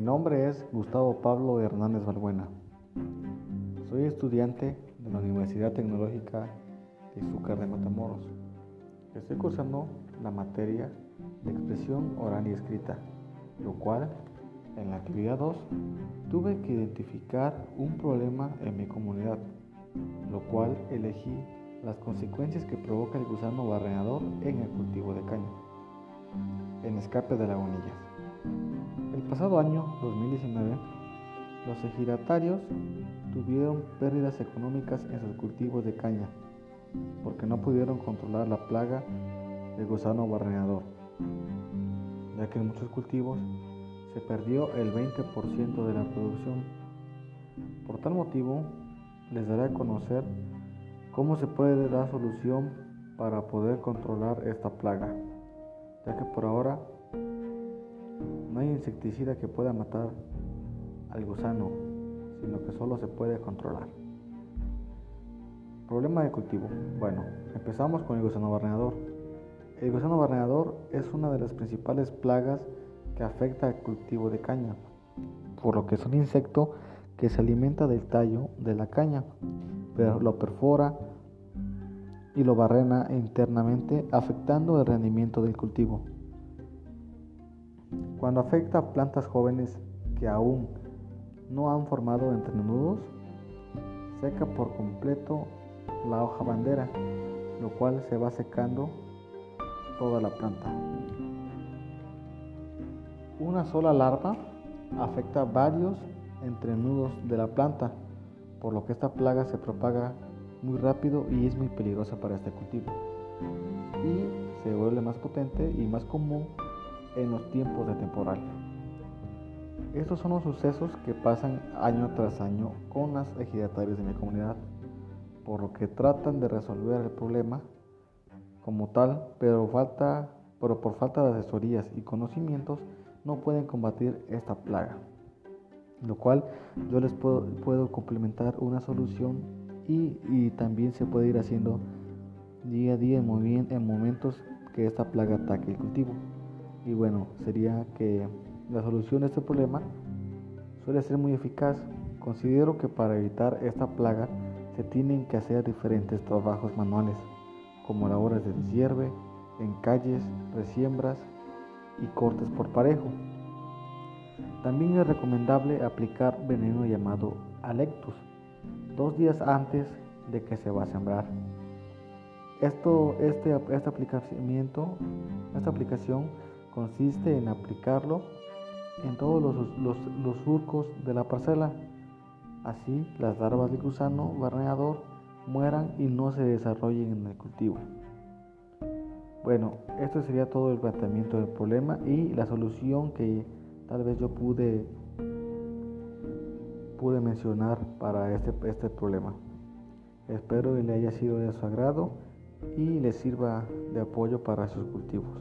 Mi nombre es Gustavo Pablo Hernández Balbuena. Soy estudiante de la Universidad Tecnológica de Izúcar de Matamoros. Estoy cursando la materia de expresión oral y escrita, lo cual en la actividad 2 tuve que identificar un problema en mi comunidad, lo cual elegí las consecuencias que provoca el gusano barrenador en el cultivo de caña, en escape de lagunillas. El pasado año 2019, los ejidatarios tuvieron pérdidas económicas en sus cultivos de caña porque no pudieron controlar la plaga del gusano barrenador, ya que en muchos cultivos se perdió el 20% de la producción. Por tal motivo, les daré a conocer cómo se puede dar solución para poder controlar esta plaga, ya que por ahora no hay insecticida que pueda matar al gusano, sino que solo se puede controlar. Problema de cultivo. Bueno, empezamos con el gusano barrenador. El gusano barrenador es una de las principales plagas que afecta al cultivo de caña, por lo que es un insecto que se alimenta del tallo de la caña, pero lo perfora y lo barrena internamente, afectando el rendimiento del cultivo. Cuando afecta a plantas jóvenes que aún no han formado entrenudos, seca por completo la hoja bandera, lo cual se va secando toda la planta. Una sola larva afecta varios entrenudos de la planta, por lo que esta plaga se propaga muy rápido y es muy peligrosa para este cultivo. Y se vuelve más potente y más común en los tiempos de temporal. Estos son los sucesos que pasan año tras año con las ejidatarias de mi comunidad, por lo que tratan de resolver el problema como tal, pero, falta, pero por falta de asesorías y conocimientos no pueden combatir esta plaga, lo cual yo les puedo, complementar una solución y, también se puede ir haciendo día a día en, en momentos que esta plaga ataque el cultivo. Y bueno, sería que la solución de este problema suele ser muy eficaz. Considero que para evitar esta plaga se tienen que hacer diferentes trabajos manuales, como labores de deshierve, en calles, resiembras, y cortes por parejo. También es recomendable aplicar veneno llamado Alectus dos días antes de que se va a sembrar. Esto, este, este aplicamiento, esta aplicación consiste en aplicarlo en todos los, los, los surcos de la parcela. Así las larvas de gusano barneador mueran y no se desarrollen en el cultivo. Bueno, esto sería todo el planteamiento del problema y la solución que tal vez yo pude, pude mencionar para este, este problema. Espero que le haya sido de su agrado y le sirva de apoyo para sus cultivos.